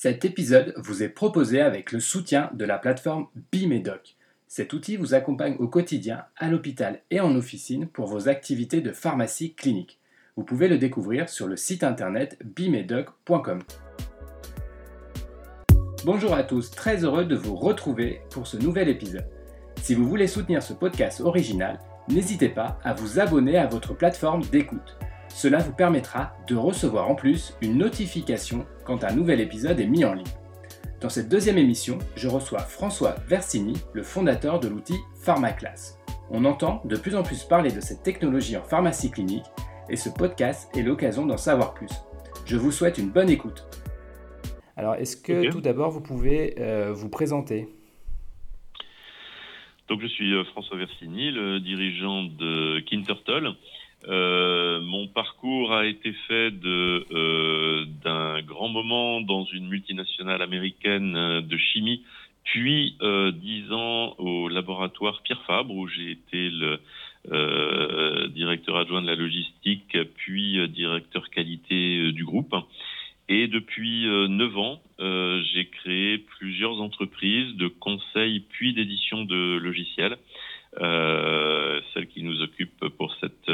Cet épisode vous est proposé avec le soutien de la plateforme Bimedoc. Cet outil vous accompagne au quotidien, à l'hôpital et en officine pour vos activités de pharmacie clinique. Vous pouvez le découvrir sur le site internet bimedoc.com. Bonjour à tous, très heureux de vous retrouver pour ce nouvel épisode. Si vous voulez soutenir ce podcast original, n'hésitez pas à vous abonner à votre plateforme d'écoute. Cela vous permettra de recevoir en plus une notification quand un nouvel épisode est mis en ligne. Dans cette deuxième émission, je reçois François Versini, le fondateur de l'outil PharmaClass. On entend de plus en plus parler de cette technologie en pharmacie clinique et ce podcast est l'occasion d'en savoir plus. Je vous souhaite une bonne écoute. Alors, est-ce que tout d'abord vous pouvez euh, vous présenter? Donc, je suis euh, François Versini, le dirigeant de Kintertle. Euh, mon parcours a été fait euh, d'un grand moment dans une multinationale américaine euh, de chimie, puis dix ans au laboratoire Pierre Fabre où j'ai été le directeur adjoint de la logistique, puis directeur qualité du groupe. Et depuis neuf ans, j'ai créé plusieurs entreprises de conseil puis d'édition de logiciels. celle qui nous occupe pour cette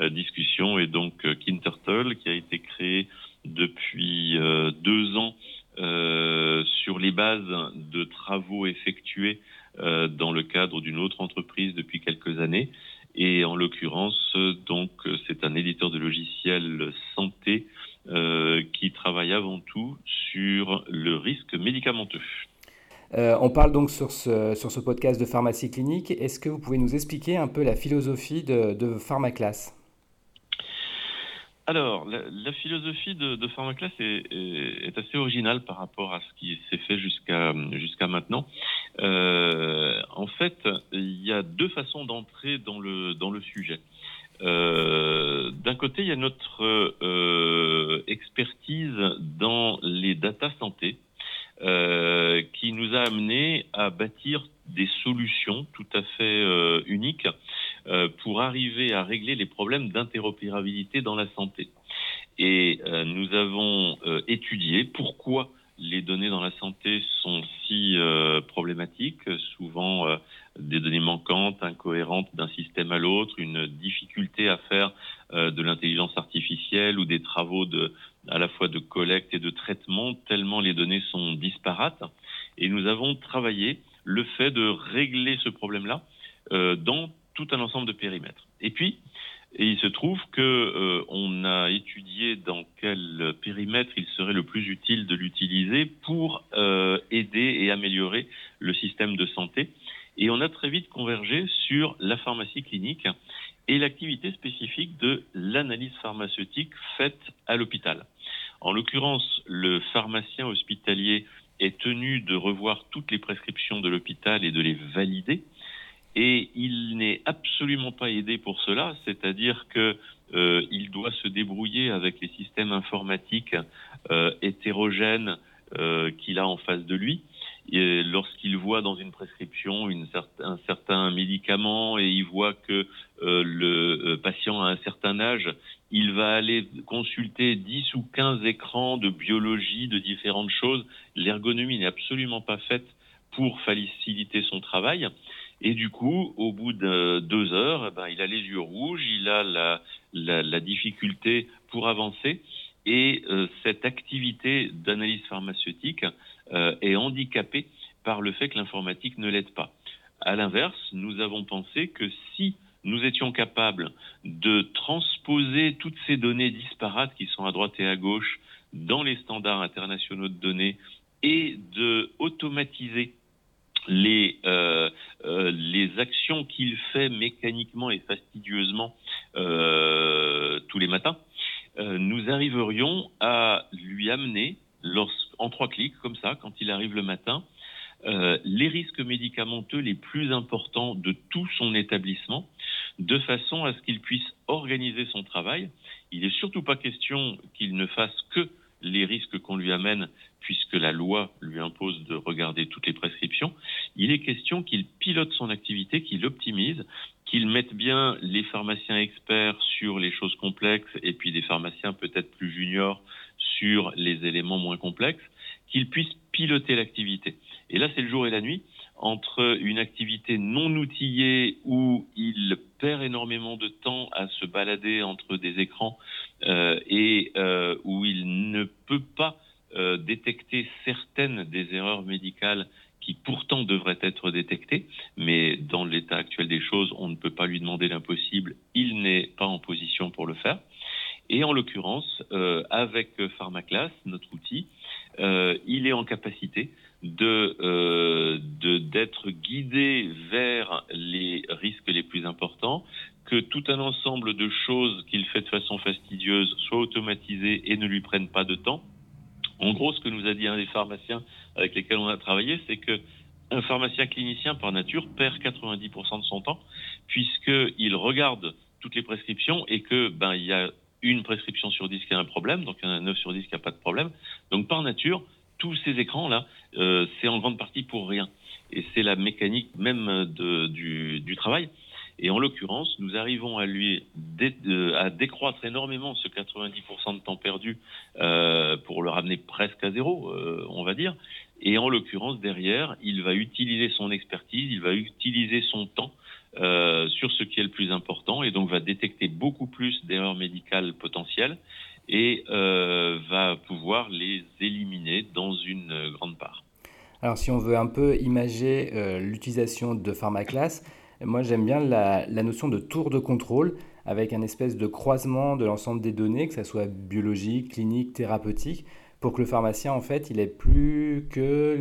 euh, discussion et donc euh, Kintertle qui a été créé depuis euh, deux ans sur les bases de travaux effectués dans le cadre d'une autre entreprise depuis quelques années. Et en l'occurrence, donc, c'est un éditeur de logiciels santé qui travaille avant tout sur le risque médicamenteux. on donc sur ce, sur ce podcast de pharmacie clinique. Est-ce que vous pouvez nous expliquer un peu la philosophie de, de PharmaClass? Alors, la, philosophie de, de Pharmaclass est, assez originale par rapport à ce qui s'est fait jusqu'à jusqu'à maintenant. Euh, en fait, il y a deux façons d'entrer dans le dans le sujet. Euh, d'un côté, il y a notre euh, expertise dans les data santé, qui nous a amené bâtir des solutions tout à fait uniques euh, pour arriver à régler les problèmes d'interopérabilité dans la santé. Et euh, nous avons euh, étudié pourquoi les données dans la santé sont si problématiques, souvent des données manquantes, incohérentes d'un système à l'autre, une difficulté à faire de l'intelligence artificielle ou des travaux de, à la fois de collecte et de traitement, tellement les données sont disparates. Et nous le fait de régler ce problème-là dans tout un ensemble de périmètres. Et puis, il se trouve que euh, on a étudié dans quel périmètre il serait le plus utile de l'utiliser pour euh, aider et améliorer le système de santé. Et on a très vite convergé sur la pharmacie clinique et l'activité spécifique de l'analyse pharmaceutique faite à l'hôpital. En l'occurrence, le pharmacien hospitalier est tenu de revoir toutes les prescriptions de l'hôpital et de les valider et il n'est absolument pas aidé pour cela, c'est-à-dire que euh, doit se débrouiller avec les systèmes informatiques euh, hétérogènes euh, qu'il a en face de lui. Lorsqu'il voit dans une prescription une un certain médicament et il voit que euh, le patient a un certain âge, il va aller consulter 10 ou 15 écrans de biologie, de différentes choses. L'ergonomie n'est absolument pas faite pour faciliter son travail. Et du coup, au bout de deux heures, eh ben, il a les yeux rouges, il a la, la, la difficulté pour avancer. Et euh, cette activité d'analyse pharmaceutique euh, est handicapée par le fait que l'informatique ne l'aide pas. À l'inverse, nous avons pensé que si nous étions capables de transposer toutes ces données disparates qui sont à droite et à gauche dans les standards internationaux de données et de automatiser les, euh, euh, les actions qu'il fait mécaniquement et fastidieusement euh, tous les matins, euh, nous arriverions à lui amener, en trois clics, comme ça, quand il arrive le matin, euh, les risques médicamenteux les plus importants de tout son établissement, de façon à ce qu'il puisse organiser son travail. Il n'est surtout pas question qu'il ne fasse que les risques qu'on lui amène, puisque la loi lui impose de regarder toutes les prescriptions, il est question qu'il pilote son activité, qu'il optimise, qu'il mette bien les pharmaciens experts sur les choses complexes et puis des pharmaciens peut-être plus juniors sur les éléments moins complexes, qu'il puisse piloter l'activité. Et là, c'est le jour et la nuit entre une activité non outillée où il perd énormément de temps à se balader entre des écrans euh, et euh, où il ne peut pas euh, détecter certaines des erreurs médicales qui pourtant devraient être détectées, mais dans l'état actuel des choses, on ne peut pas lui demander l'impossible, il n'est pas en position pour le faire. Et en l'occurrence, avec Pharmaclass, notre outil, il est en capacité de euh, d'être guidé vers les risques les plus importants, que tout un ensemble de choses qu'il fait de façon fastidieuse soit automatisé et ne lui prennent pas de temps. En gros, ce que nous a dit un des pharmaciens avec lesquels on a travaillé, c'est que un pharmacien clinicien par nature perd 90% de son temps puisqu'il regarde toutes les prescriptions et que ben il y a une prescription sur 10 qui a un problème, donc il y en a 9 sur 10 qui a pas de problème. Donc par nature, tous ces écrans-là, euh, c'est en grande partie pour rien. Et c'est la mécanique même de, du, du, travail. Et en l'occurrence, nous arrivons à lui dé, à décroître énormément ce 90% de temps perdu euh, pour le ramener presque à zéro, euh, on va dire. Et en l'occurrence, derrière, il va utiliser son expertise, il va utiliser son temps euh, sur ce qui est le plus important et donc va détecter beaucoup plus d'erreurs médicales potentielles et euh, va pouvoir les éliminer dans une grande part. Alors si on veut un peu imager euh, l'utilisation de Pharmaclass, moi j'aime bien la, la, notion de tour de contrôle avec un espèce de croisement de l'ensemble des données, que ce soit biologique, clinique, thérapeutique, pour que le pharmacien, en fait, il ait plus que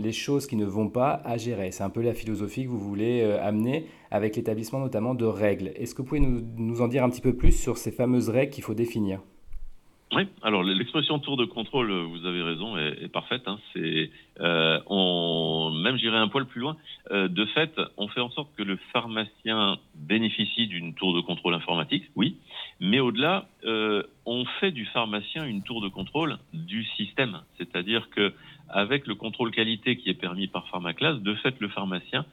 les choses qui ne vont pas à gérer. C'est un peu la philosophie que vous voulez euh, amener avec l'établissement notamment de règles. Est-ce que vous pouvez nous, en dire un petit peu plus sur ces fameuses règles qu'il faut définir? Oui, alors l'expression tour de contrôle, vous avez raison, est, parfaite. Hein. C'est, euh, même j'irai un poil plus loin. Euh, de fait, on fait en sorte que le pharmacien bénéficie d'une tour de contrôle informatique, oui, mais au-delà, euh, on fait du pharmacien une tour de contrôle du système, c'est-à-dire que avec le contrôle qualité qui est permis par Pharmaclass, de fait, le pharmacien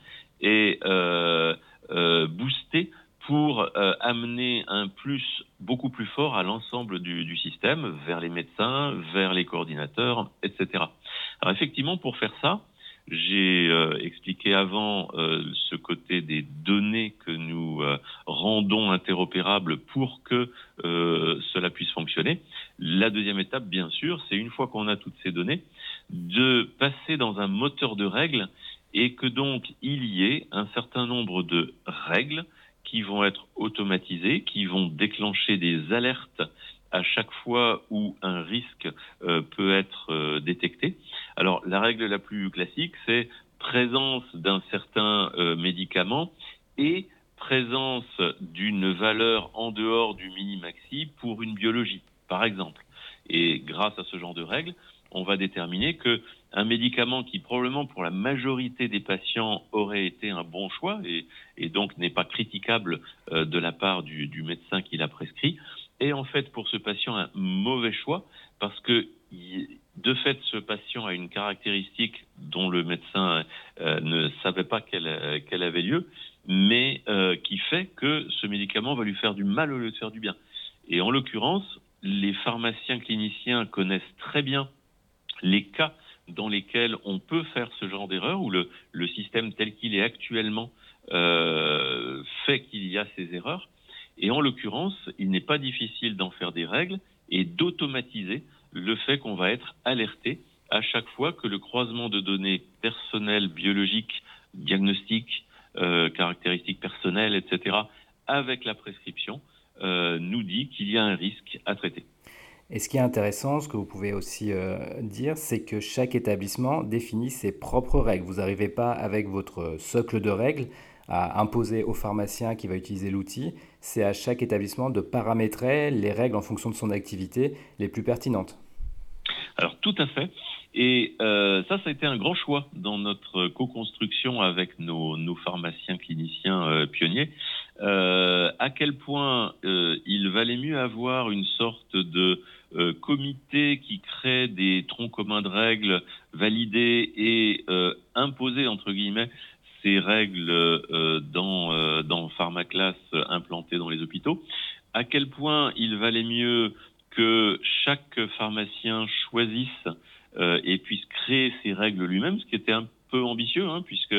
est euh, euh, boosté pour euh, amener un plus beaucoup plus fort à l'ensemble du, du, système, vers les médecins, vers les coordinateurs, etc. Alors effectivement, pour faire ça, j'ai euh, expliqué avant euh, ce côté des données que nous euh, rendons interopérables pour que euh, cela puisse fonctionner. La deuxième étape, bien sûr, c'est une fois qu'on a toutes ces données, de passer dans un moteur de règles et que donc il y ait un certain nombre de règles qui vont être automatisés, qui vont déclencher des alertes à chaque fois où un risque euh, peut être euh, détecté. Alors la règle la plus classique, c'est présence d'un certain euh, médicament et présence d'une valeur en dehors du mini-maxi pour une biologie, par exemple. Et grâce à ce genre de règles, on va déterminer que un médicament qui probablement pour la majorité des patients aurait été un bon choix et, donc n'est pas critiquable euh, de la part du, du médecin qui l'a prescrit, est en fait pour ce patient un mauvais choix parce que de fait ce patient a une caractéristique dont le médecin euh, ne savait pas qu'elle qu avait lieu, mais euh, qui fait que ce médicament va lui faire du mal au lieu de faire du bien. Et en l'occurrence, les pharmaciens cliniciens connaissent très bien les cas dans lesquels on peut faire ce genre d'erreur, où le, système tel qu'il est actuellement euh, fait qu'il y a ces erreurs. Et en l'occurrence, il n'est pas difficile d'en faire des règles et d'automatiser le fait qu'on va être alerté à chaque fois que le croisement de données personnelles, biologiques, diagnostiques, euh, caractéristiques personnelles, etc., avec la prescription, euh, nous dit qu'il y a un risque à traiter. Et ce qui est intéressant, ce que vous pouvez aussi euh, dire, c'est que chaque établissement définit ses propres règles. Vous n'arrivez pas avec votre socle de règles à imposer au pharmacien qui va utiliser l'outil. C'est à chaque établissement de paramétrer les règles en fonction de son activité les plus pertinentes. Alors tout à fait. Et euh, ça, ça a été un grand choix dans notre co-construction avec nos, nos, pharmaciens cliniciens euh, pionniers. Euh, à quel point euh, il valait mieux avoir une sorte de euh, comité qui crée des troncs communs de règles validés et euh, imposer entre guillemets ces règles dans, dans Pharmaclass implantées dans les hôpitaux, à quel point il valait mieux que chaque pharmacien choisisse et puisse créer ses règles lui-même, ce qui était un peu ambitieux, hein, puisque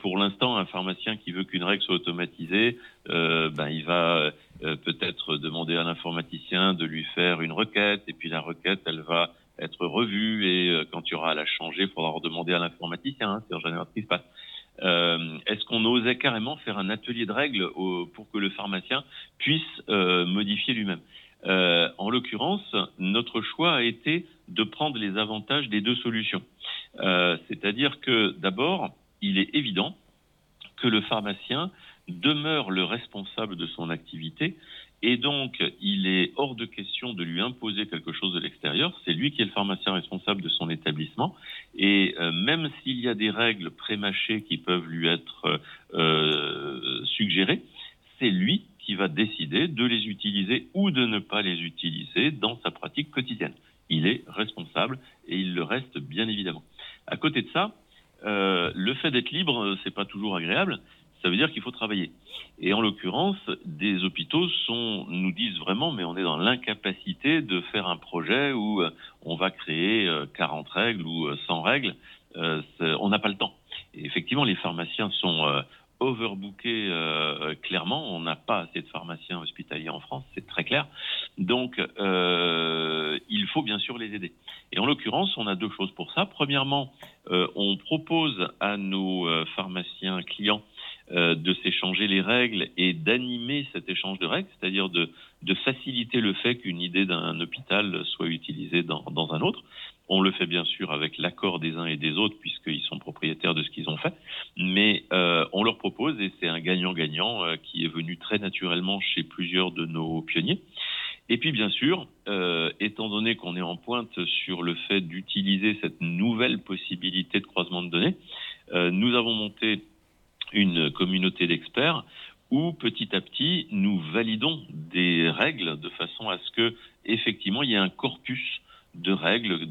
pour l'instant, un pharmacien qui veut qu'une règle soit automatisée, ben, il va peut-être demander à l'informaticien de lui faire une requête, et puis la requête, elle va être revue, et quand il y aura à la changer, il faudra redemander à l'informaticien. Hein, c'est en général ce qui se passe. Euh, est-ce qu'on osait carrément faire un atelier de règles pour que le pharmacien puisse euh, modifier lui-même? Euh, En l'occurrence, notre choix a été de prendre les avantages des deux solutions. C'est-à-dire que d'abord, il est évident que le pharmacien demeure le responsable de son activité et donc, il est hors de question de lui imposer quelque chose de l'extérieur. C'est lui qui est le pharmacien responsable de son établissement. Et euh, même s'il y a des règles prémâchées qui peuvent lui être euh, suggérées, c'est lui qui va décider de les utiliser ou de ne pas les utiliser dans sa pratique quotidienne. Il est responsable et il le reste bien évidemment. À côté de ça, euh, le fait d'être libre, c'est pas toujours agréable ça veut dire qu'il faut travailler. Et en l'occurrence, des hôpitaux nous disent vraiment, mais on est dans l'incapacité de faire un projet où euh, on va créer 40 euh, règles ou 100 euh, règles. on n'a pas le temps. Effectivement, les pharmaciens sont overbookés clairement. On n'a pas assez de pharmaciens hospitaliers en France, c'est très clair. Donc, il faut bien sûr les aider. Et en l'occurrence, on a deux choses pour ça. Premièrement, on propose à nos pharmaciens clients euh, de s'échanger les règles et d'animer cet échange de règles, c'est-à-dire de, faciliter le fait qu'une idée d'un hôpital soit utilisée dans, un autre. On le fait bien sûr avec l'accord des uns et des autres puisqu'ils sont propriétaires de ce qu'ils ont fait, mais euh, on leur propose et c'est un gagnant-gagnant euh, qui est venu très naturellement chez plusieurs de nos pionniers. Et puis bien sûr, étant donné qu'on est en pointe sur le fait d'utiliser cette nouvelle possibilité de croisement de données, nous avons monté une communauté d'experts où petit à petit nous validons des règles de façon à ce que effectivement il y ait un corpus de règles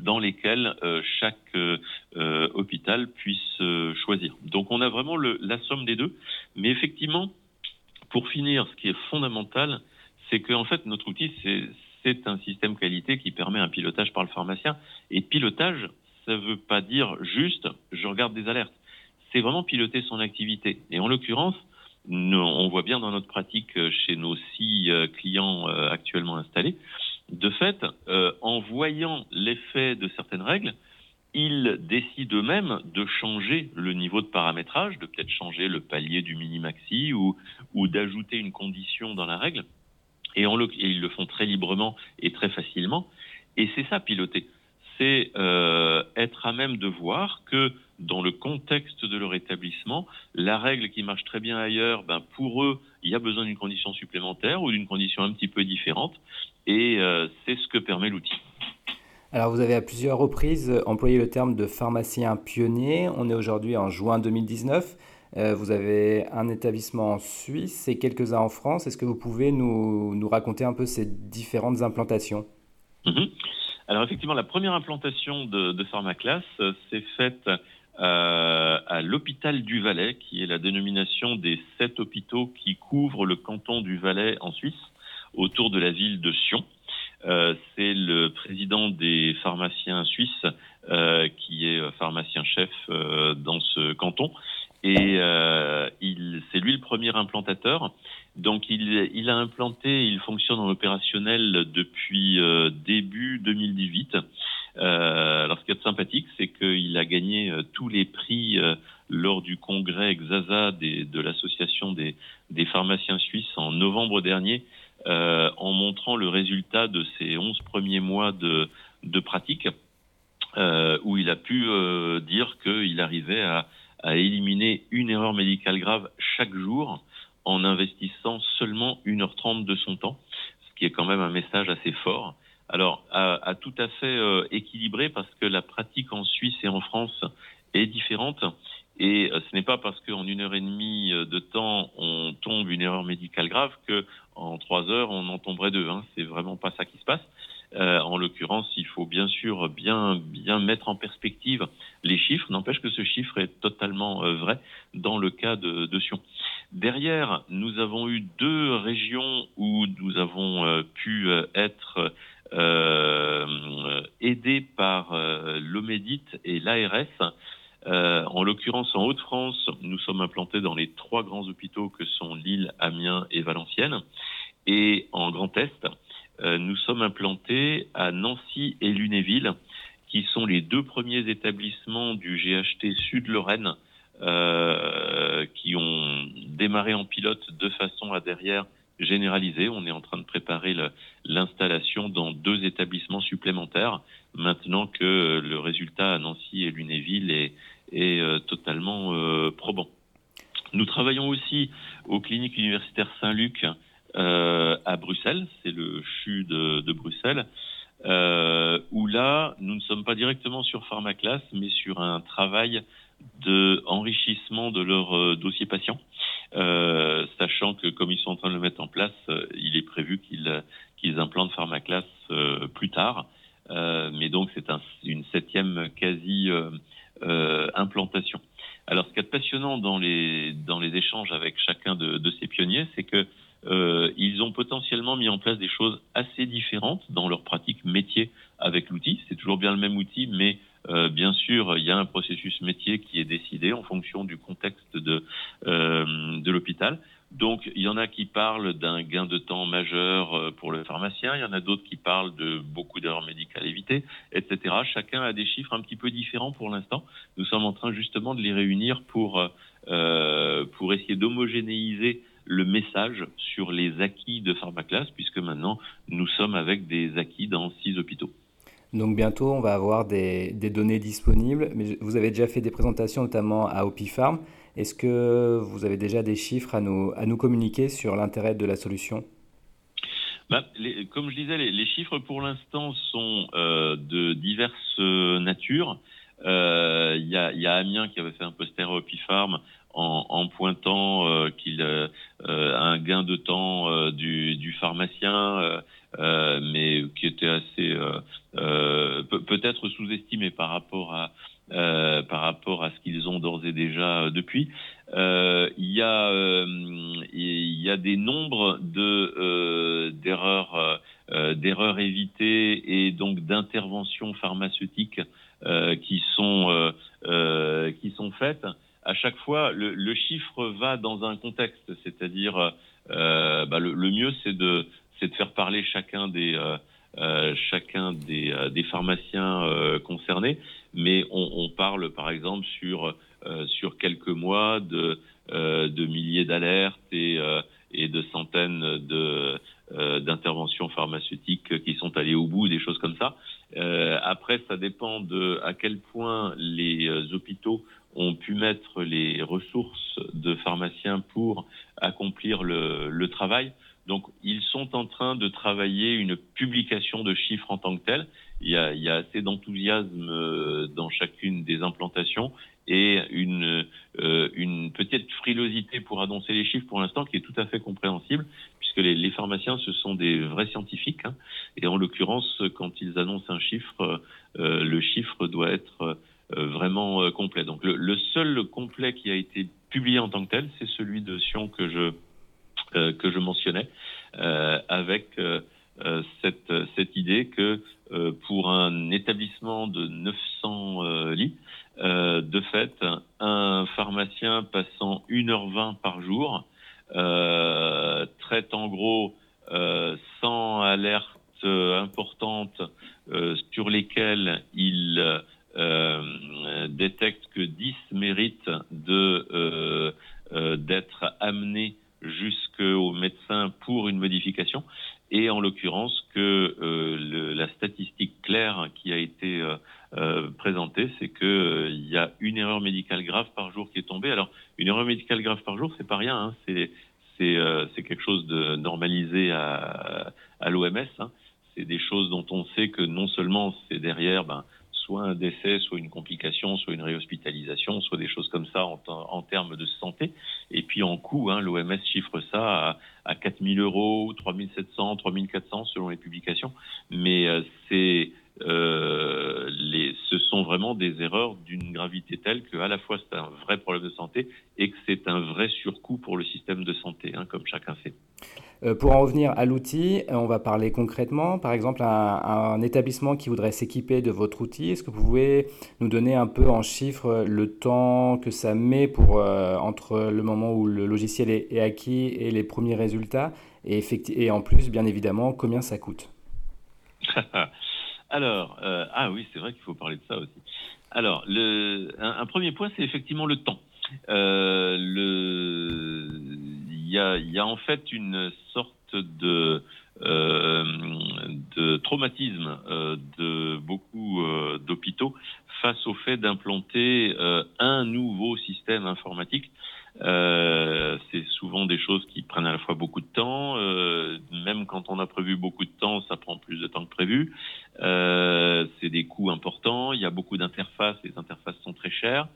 dans lesquelles euh, chaque euh, hôpital puisse euh, choisir. Donc on a vraiment la somme des deux. Mais effectivement, pour finir, ce qui est fondamental, c'est qu'en fait notre outil c'est un système qualité qui permet un pilotage par le pharmacien. Et pilotage, ça ne veut pas dire juste je regarde des alertes c'est vraiment piloter son activité. Et en l'occurrence, on voit bien dans notre pratique euh, chez nos six euh, clients euh, actuellement installés, de fait, en voyant l'effet de certaines règles, ils décident eux-mêmes de changer le niveau de paramétrage, de peut-être changer le palier du mini-maxi ou, ou d'ajouter une condition dans la règle. Et, et, ils le font très librement et très facilement. Et c'est ça, piloter. C'est être à même de voir que dans le contexte de leur établissement, la règle qui marche très bien ailleurs, ben pour eux, il y a besoin d'une condition supplémentaire ou d'une condition un petit peu différente, et euh, c'est ce que permet l'outil. Alors vous avez à plusieurs reprises employé le terme de pharmacien pionnier. On est aujourd'hui en juin 2019. Euh, vous avez un établissement en Suisse et quelques-uns en France. Est-ce que vous pouvez nous, nous, raconter un peu ces différentes implantations? Mhm. Alors effectivement, la première implantation de, de Pharmaclass euh, s'est faite euh, à l'hôpital du Valais, qui est la dénomination des sept hôpitaux qui couvrent le canton du Valais en Suisse, autour de la ville de Sion. Euh, c'est le président des pharmaciens suisses euh, qui est pharmacien-chef euh, dans ce canton. Et euh, c'est lui le premier implantateur. Donc il, il, a implanté, il fonctionne en opérationnel depuis début 2018. Euh, alors, ce qui est sympathique, c'est qu'il a gagné euh, tous les prix euh, lors du congrès Xaza de l'association des, pharmaciens suisses en novembre dernier, en montrant le résultat de ses 11 premiers mois de, pratique, où il a pu dire qu'il arrivait à, à éliminer une erreur médicale grave chaque jour en investissant seulement 1h30 de son temps, ce qui est quand même un message assez fort alors à, tout à fait euh, équilibré parce que la pratique en Suisse et en France est différente. Et euh, ce n'est pas parce qu'en une heure et demie euh, de temps on tombe une erreur médicale grave que en trois heures on en tomberait deux. Hein. C'est vraiment pas ça qui se passe. en l'occurrence, il faut bien sûr bien bien mettre en perspective les chiffres. N'empêche que ce chiffre est totalement vrai dans le cas de, de Sion. Derrière, nous avons eu deux régions où nous avons pu être euh, aidés par l'OMEDIT et l'ARS. en l'occurrence, en Haute-France, nous sommes implantés dans les trois grands hôpitaux que sont Lille, Amiens et Valenciennes. Et en Grand Est, nous sommes implantés à Nancy et Lunéville, qui sont les deux premiers établissements du GHT Sud-Lorraine euh, qui ont démarré en pilote de façon à derrière généraliser. On est en train de préparer l'installation dans deux établissements supplémentaires maintenant que le résultat à Nancy et Lunéville est, est euh, totalement euh, probant. Nous travaillons aussi aux cliniques universitaires Saint-Luc euh, à Bruxelles, c'est le CHU de, de Bruxelles, euh, où là, nous ne sommes pas directement sur Pharmaclass, mais sur un travail de enrichissement de leur euh, dossier patient, euh, sachant que comme ils sont en train de le mettre en place, euh, il est prévu qu'ils qu'ils implantent Pharmaclass euh, plus tard. mais donc c'est un, une septième quasi implantation. Alors ce qui est passionnant dans les dans les échanges avec chacun de, ces pionniers, c'est que euh, ils ont potentiellement mis en place des choses assez différentes dans leur pratique métier avec l'outil. C'est toujours bien le même outil, mais euh, bien sûr, il y a un processus métier qui est décidé en fonction du contexte de, euh, de l'hôpital. Donc, il y en a qui parlent d'un gain de temps majeur euh, pour le pharmacien, il y en a d'autres qui parlent de beaucoup d'heures médicales évitées, etc. Chacun a des chiffres un petit peu différents pour l'instant. Nous sommes en train justement de les réunir pour, euh, pour essayer d'homogénéiser le message sur les acquis de Pharmaclass, puisque maintenant nous sommes avec des acquis dans six hôpitaux. Donc bientôt, on va avoir des, données disponibles. Mais vous avez déjà fait des présentations, notamment à Opipharm. Est-ce que vous avez déjà des chiffres à nous, à nous communiquer sur l'intérêt de la solution? Bah, Comme je disais, les, chiffres pour l'instant sont euh, de diverses natures. Euh, il y, a, y, Amiens qui avait fait un poster à Opipharm en, pointant euh, qu'il euh, un gain de temps du, pharmacien, mais qui était assez peut-être sous-estimé par rapport à par rapport à ce qu'ils ont d'ores et déjà depuis. Il y a il y a des nombres de d'erreurs d'erreurs évitées et donc d'interventions pharmaceutiques qui sont qui sont faites à chaque fois, le, chiffre va dans un contexte, c'est-à-dire euh, bah, le, mieux, c'est de, de faire parler chacun des, euh, euh, chacun des, des pharmaciens concernés, mais on, on, parle par exemple sur, sur quelques mois de, de milliers d'alertes et, et de centaines de d'interventions pharmaceutiques qui sont allées au bout, des choses comme ça. après, ça dépend de à quel point les hôpitaux ont pu mettre les ressources de pharmaciens pour accomplir le, le, travail. Donc, ils sont en train de travailler une publication de chiffres en tant que tel. Il y a, il y a assez d'enthousiasme euh, dans chacune des implantations et une, euh, une petite frilosité pour annoncer les chiffres pour l'instant qui est tout à fait compréhensible puisque les, les pharmaciens ce sont des vrais scientifiques hein, et en l'occurrence quand ils annoncent un chiffre euh, le chiffre doit être euh, vraiment euh, complet. Donc le, seul complet qui a été publié en tant que tel, c'est celui de Sion que je que je mentionnais, avec cette cette idée que pour un établissement de 900 lits, de fait, un pharmacien passant 1h20 par jour traite en gros 100 alertes importantes sur lesquelles il euh, détecte que 10 méritent de euh, euh, d'être amenés jusqu'au médecin pour une modification et en l'occurrence que le, la statistique claire qui a été euh, présentée, c'est que il y a une erreur médicale grave par jour qui est tombée. Alors une erreur médicale grave par jour, c'est pas rien, hein, c'est c'est c'est quelque chose de normalisé à à l'OMS. Hein. C'est des choses dont on sait que non seulement c'est derrière ben, soit un décès, soit une complication, soit une réhospitalisation, soit des choses comme ça en, termes de santé. Et puis en coût, hein, l'OMS chiffre ça à, à 4 000 euros, 3 700, 3 400 selon les publications. Mais euh, c'est euh, les, ce sont sont vraiment des erreurs d'une gravité telle que à la fois c'est un vrai problème de santé et que c'est un vrai surcoût pour le système de santé, hein, comme chacun sait. Euh, pour en revenir à l'outil, euh, on va parler concrètement. Par exemple, un, établissement qui voudrait s'équiper de votre outil, est-ce que vous pouvez nous donner un peu en chiffres le temps que ça met pour, euh, entre le moment où le logiciel est, acquis et les premiers résultats? Et, et en plus, bien évidemment, combien ça coûte? Alors, ah oui, c'est vrai qu'il faut parler de ça aussi. Alors, le, un, premier point, c'est effectivement le temps. le, il y a, en fait une sorte de, euh, traumatisme euh, de beaucoup euh, d'hôpitaux face au fait d'implanter un nouveau système informatique. C'est souvent des choses qui prennent à la fois beaucoup de temps. même quand on a prévu beaucoup de temps, ça prend plus de temps que prévu. c'est des coûts importants. Il y a beaucoup d'interfaces. Les interfaces sont très chères.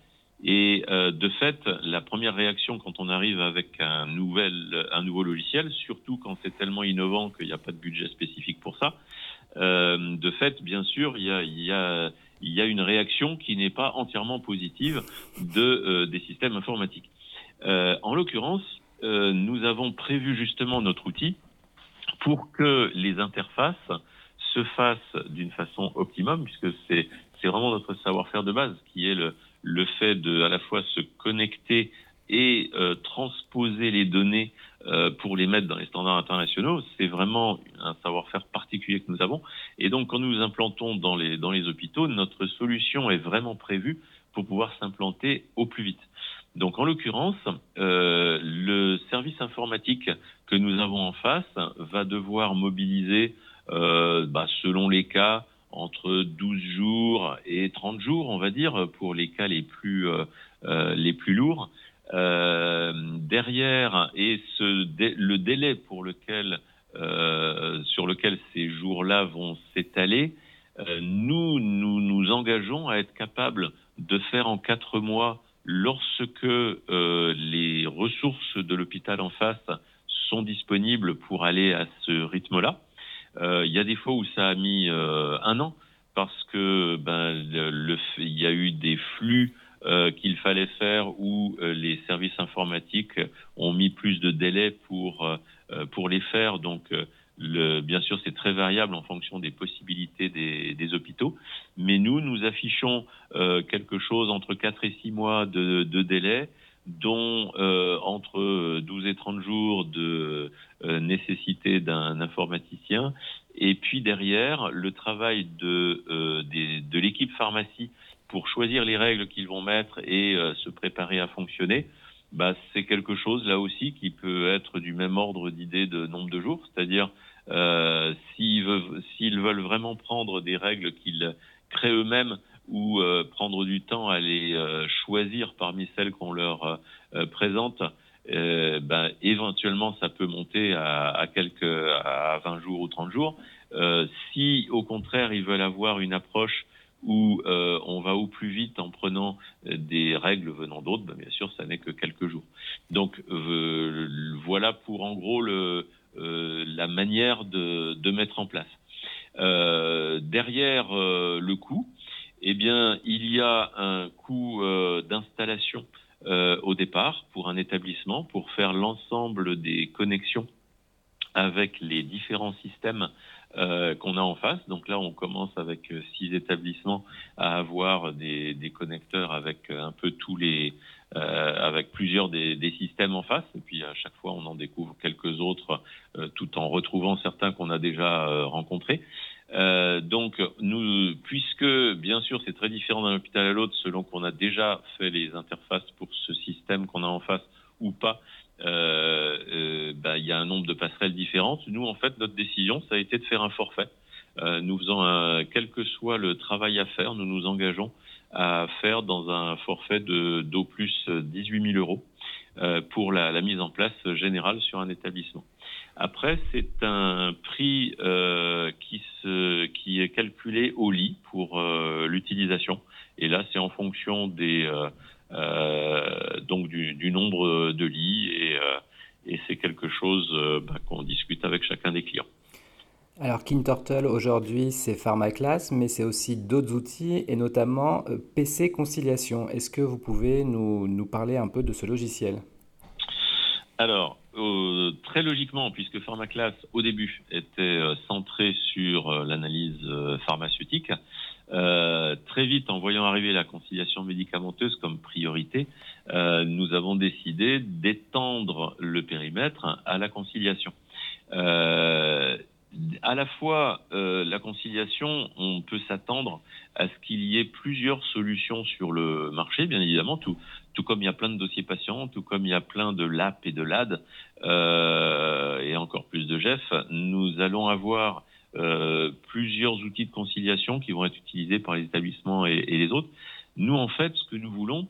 Et euh, de fait, la première réaction quand on arrive avec un, nouvel, un nouveau logiciel, surtout quand c'est tellement innovant qu'il n'y a pas de budget spécifique pour ça, euh, de fait, bien sûr, il y a, y, a, y a, une réaction qui n'est pas entièrement positive de, euh, des systèmes informatiques. Euh, en l'occurrence, euh, nous avons prévu justement notre outil pour que les interfaces se fassent d'une façon optimum, puisque c'est vraiment notre savoir-faire de base qui est le, fait de à la fois se connecter et euh, transposer les données pour les mettre dans les standards internationaux, c'est vraiment un savoir-faire particulier que nous avons. Et donc, quand nous nous implantons dans les, dans les hôpitaux, notre solution est vraiment prévue pour pouvoir s'implanter au plus vite. Donc, en l'occurrence, euh, le service informatique que nous avons en face va devoir mobiliser, bah, selon les cas, entre 12 jours et 30 jours, on va dire, pour les cas les plus, euh, euh les plus lourds. Euh, derrière, et ce, le délai pour lequel, euh, sur lequel ces jours-là vont s'étaler, euh, nous, nous nous engageons à être capables de faire en quatre mois lorsque les ressources de l'hôpital en face sont disponibles pour aller à ce rythme-là. Euh, il y a des fois où ça a mis euh, un an parce que ben, le, il y a eu des flux euh, qu'il fallait faire où les services informatiques ont mis plus de délai pour pour les faire. Donc le, bien sûr, c'est très variable en fonction des possibilités des, hôpitaux, mais nous, nous affichons quelque chose entre 4 et 6 mois de, délai dont euh, entre 12 et 30 jours de euh, nécessité d'un informaticien. Et puis derrière, le travail de, euh, de l'équipe pharmacie pour choisir les règles qu'ils vont mettre et se préparer à fonctionner, bah, c'est quelque chose là aussi qui peut être du même ordre d'idée de nombre de jours, c'est-à-dire s'ils veulent, vraiment prendre des règles qu'ils créent eux-mêmes ou euh, prendre du temps à les euh, choisir parmi celles qu'on leur euh, présente, ben, éventuellement ça peut monter à, à, quelques à 20 jours ou 30 jours. si au contraire ils veulent avoir une approche où on va au plus vite en prenant des règles venant d'autres, ben, bien sûr ça n'est que quelques jours. Donc voilà pour en gros le, la manière de, de, mettre en place. derrière le coût, eh bien, il y a un coût euh, d'installation euh, au départ pour un établissement pour faire l'ensemble des connexions avec les différents systèmes euh, qu'on a en face. Donc là, on commence avec six établissements à avoir des, des connecteurs avec un peu tous les, avec plusieurs des, des, systèmes en face. Et puis à chaque fois, on en découvre quelques autres, tout en retrouvant certains qu'on a déjà rencontrés. Euh, donc, nous, puisque bien sûr c'est très différent d'un hôpital à l'autre selon qu'on a déjà fait les interfaces pour ce système qu'on a en face ou pas, euh, euh, bah, il y a un nombre de passerelles différentes. Nous, en fait, notre décision, ça a été de faire un forfait. Euh, nous faisons, un, quel que soit le travail à faire, nous nous engageons à faire dans un forfait de d'au plus 18 000 euros pour la, la, mise en place générale sur un établissement. Après, c'est un prix euh, qui, se, qui est calculé au lit pour l'utilisation. Et là, c'est en fonction des, euh donc du, du, nombre de lits et, euh, et c'est quelque chose bah, qu'on discute avec chacun des clients. Alors KinTurtle aujourd'hui c'est PharmaClass, mais c'est aussi d'autres outils et notamment euh, PC Conciliation. Est-ce que vous pouvez nous, nous, parler un peu de ce logiciel? Alors, euh, très logiquement, puisque PharmaClass au début était euh, centré sur l'analyse pharmaceutique, en voyant arriver la conciliation médicamenteuse comme priorité, nous avons décidé d'étendre le périmètre à la conciliation. À la fois euh, la conciliation, on peut s'attendre à ce qu'il y ait plusieurs solutions sur le marché, bien évidemment, tout, tout comme il y a plein de dossiers patients, tout comme il y a plein de LAP et de LAD, euh, et encore plus de GEF, nous allons avoir euh, plusieurs outils de conciliation qui vont être utilisés par les établissements et, les autres. Nous, en fait, ce que nous voulons,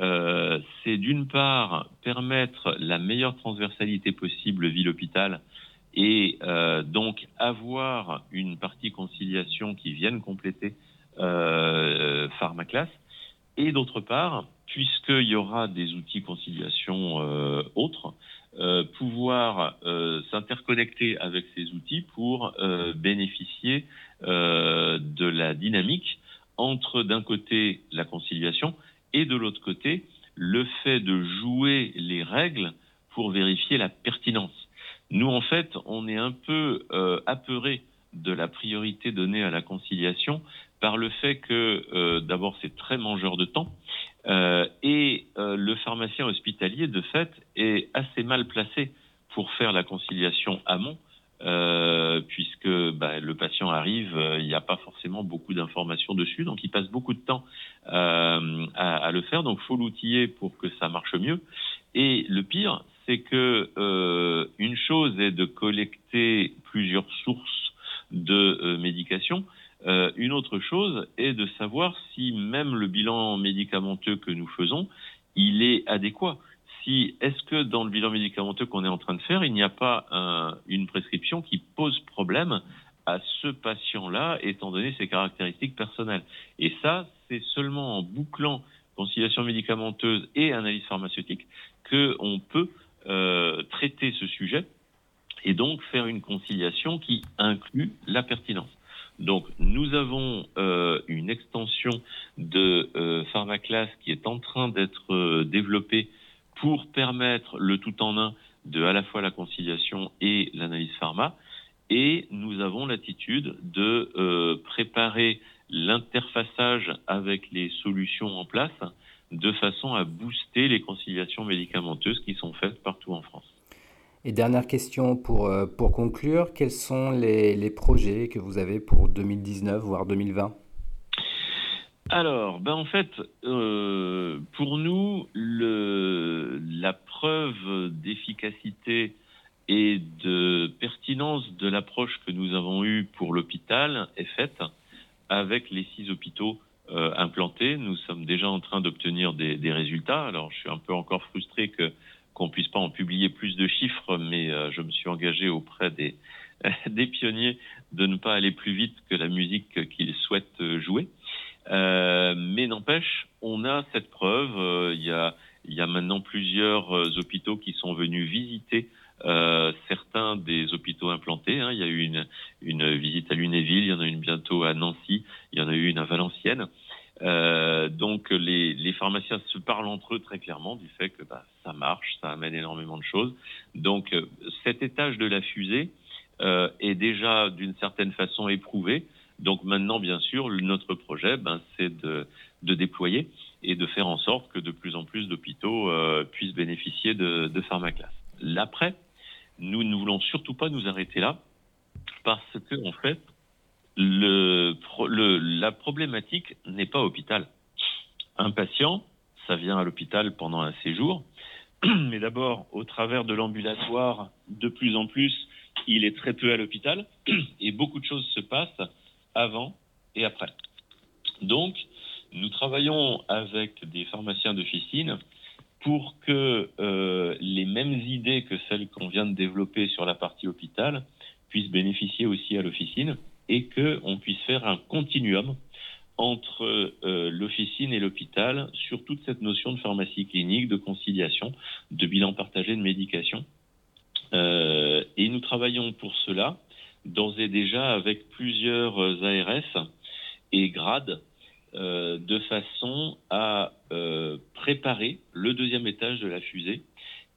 euh, c'est d'une part permettre la meilleure transversalité possible ville-hôpital et euh, donc avoir une partie conciliation qui vienne compléter euh, PharmaClass. Et d'autre part, puisqu'il y aura des outils conciliation euh, autres, pouvoir euh, s'interconnecter avec ces outils pour euh, bénéficier de la dynamique entre d'un côté la conciliation et de l'autre côté le fait de jouer les règles pour vérifier la pertinence. Nous, en fait, on est un peu euh, apeuré de la priorité donnée à la conciliation par le fait que, euh, d'abord, c'est très mangeur de temps, euh, et euh, le pharmacien hospitalier, de fait, est assez mal placé pour faire la conciliation amont, euh, puisque bah, le patient arrive, il n'y a pas forcément beaucoup d'informations dessus, donc il passe beaucoup de temps à, à, le faire, donc faut l'outiller pour que ça marche mieux. Et le pire, c'est que euh, une chose est de collecter plusieurs sources de euh, médication. Euh, une autre chose est de savoir si même le bilan médicamenteux que nous faisons, il est adéquat. Si est-ce que dans le bilan médicamenteux qu'on est en train de faire, il n'y a pas un, une prescription qui pose problème à ce patient-là, étant donné ses caractéristiques personnelles? Et ça, c'est seulement en bouclant conciliation médicamenteuse et analyse pharmaceutique qu'on peut euh, traiter ce sujet et donc faire une conciliation qui inclut la pertinence. Donc nous avons euh, une extension de euh, PharmaClass qui est en train d'être euh, développée pour permettre le tout en un de à la fois la conciliation et l'analyse pharma. Et nous avons l'attitude de euh, préparer l'interfaçage avec les solutions en place de façon à booster les conciliations médicamenteuses qui sont faites partout en France. Et dernière question pour, euh, pour conclure, quels sont les, les, projets que vous avez pour 2019, voire 2020 alors, ben en fait, euh, pour nous, le, la preuve d'efficacité et de pertinence de l'approche que nous avons eue pour l'hôpital est faite avec les six hôpitaux euh, implantés. Nous sommes déjà en train d'obtenir des, des, résultats. Alors, je suis un peu encore frustré que qu'on puisse pas en publier plus de chiffres, mais euh, je me suis engagé auprès des des pionniers de ne pas aller plus vite que la musique qu'ils souhaitent jouer. Euh, mais n'empêche, on a cette preuve. Euh, il y a y a maintenant plusieurs euh, hôpitaux qui sont venus visiter certains des hôpitaux implantés. Hein. Il y a eu une, une visite à Lunéville, il y en a une bientôt à Nancy, il y en a eu une à Valenciennes. Euh, donc les, les, pharmaciens se parlent entre eux très clairement du fait que bah, ça marche, ça amène énormément de choses. Donc euh, cet étage de la fusée euh, est déjà d'une certaine façon éprouvé. Donc maintenant, bien sûr, notre projet, ben, c'est de, de, déployer et de faire en sorte que de plus en plus d'hôpitaux euh, puissent bénéficier de, de PharmaClass. L'après, nous ne voulons surtout pas nous arrêter là, parce que en fait, le, la problématique n'est pas hôpital. Un patient, ça vient à l'hôpital pendant un séjour, mais d'abord, au travers de l'ambulatoire, de plus en plus, il est très peu à l'hôpital, et beaucoup de choses se passent avant et après. Donc, nous travaillons avec des pharmaciens d'officine pour que euh, les mêmes idées que celles qu'on vient de développer sur la partie hôpital puissent bénéficier aussi à l'officine et qu'on puisse faire un continuum entre euh, l'officine et l'hôpital sur toute cette notion de pharmacie clinique, de conciliation, de bilan partagé de médication. Euh, et nous travaillons pour cela d'ores et déjà avec plusieurs ARS et grades de façon à préparer le deuxième étage de la fusée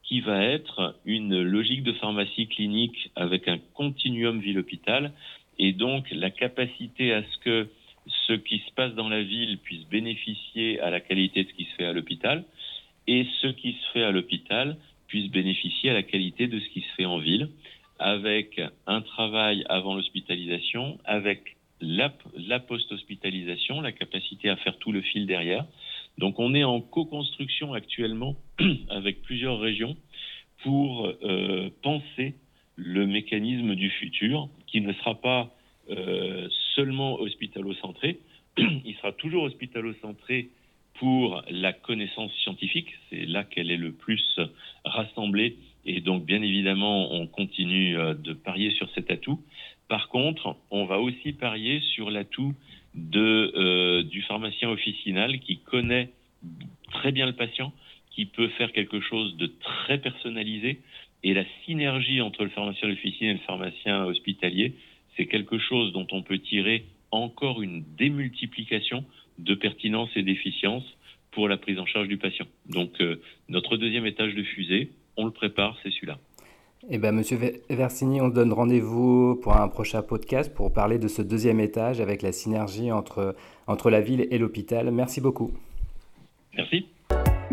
qui va être une logique de pharmacie clinique avec un continuum ville-hôpital et donc la capacité à ce que ce qui se passe dans la ville puisse bénéficier à la qualité de ce qui se fait à l'hôpital et ce qui se fait à l'hôpital puisse bénéficier à la qualité de ce qui se fait en ville avec un travail avant l'hospitalisation, avec la, post-hospitalisation, la capacité à faire tout le fil derrière. Donc on est en co-construction actuellement avec plusieurs régions pour euh, penser le mécanisme du futur qui ne sera pas euh, seulement hospitalo-centré, il sera toujours hospitalo-centré pour la connaissance scientifique, c'est là qu'elle est le plus rassemblée et donc bien évidemment on continue euh, de parier sur cet atout. Par contre, on va aussi parier sur l'atout de, euh, du pharmacien officinal qui connaît très bien le patient, qui peut faire quelque chose de très personnalisé. Et la synergie entre le pharmacien officinal et le pharmacien hospitalier, c'est quelque chose dont on peut tirer encore une démultiplication de pertinence et d'efficience pour la prise en charge du patient. Donc euh, notre deuxième étage de fusée, on le prépare, c'est celui-là. Eh bien, Monsieur Versini, on donne rendez-vous pour un prochain podcast pour parler de ce deuxième étage avec la synergie entre, entre la ville et l'hôpital. Merci beaucoup. Merci.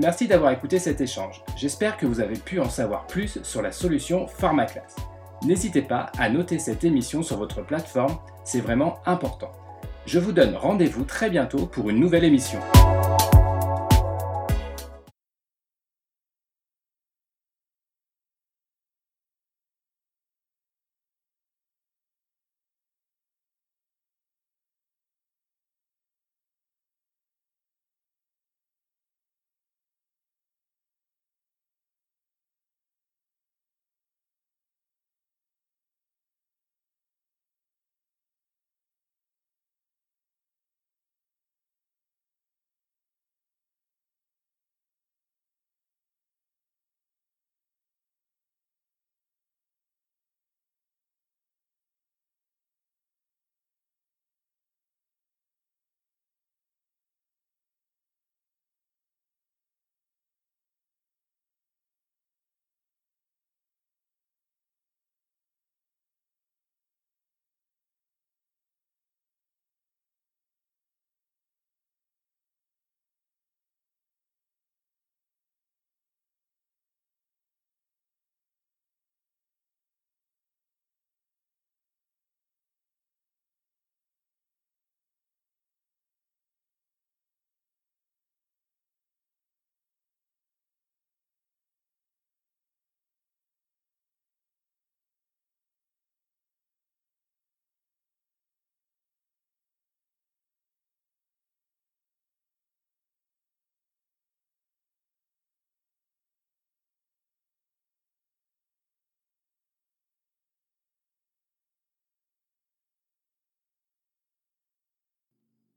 Merci d'avoir écouté cet échange. J'espère que vous avez pu en savoir plus sur la solution PharmaClass. N'hésitez pas à noter cette émission sur votre plateforme, c'est vraiment important. Je vous donne rendez-vous très bientôt pour une nouvelle émission.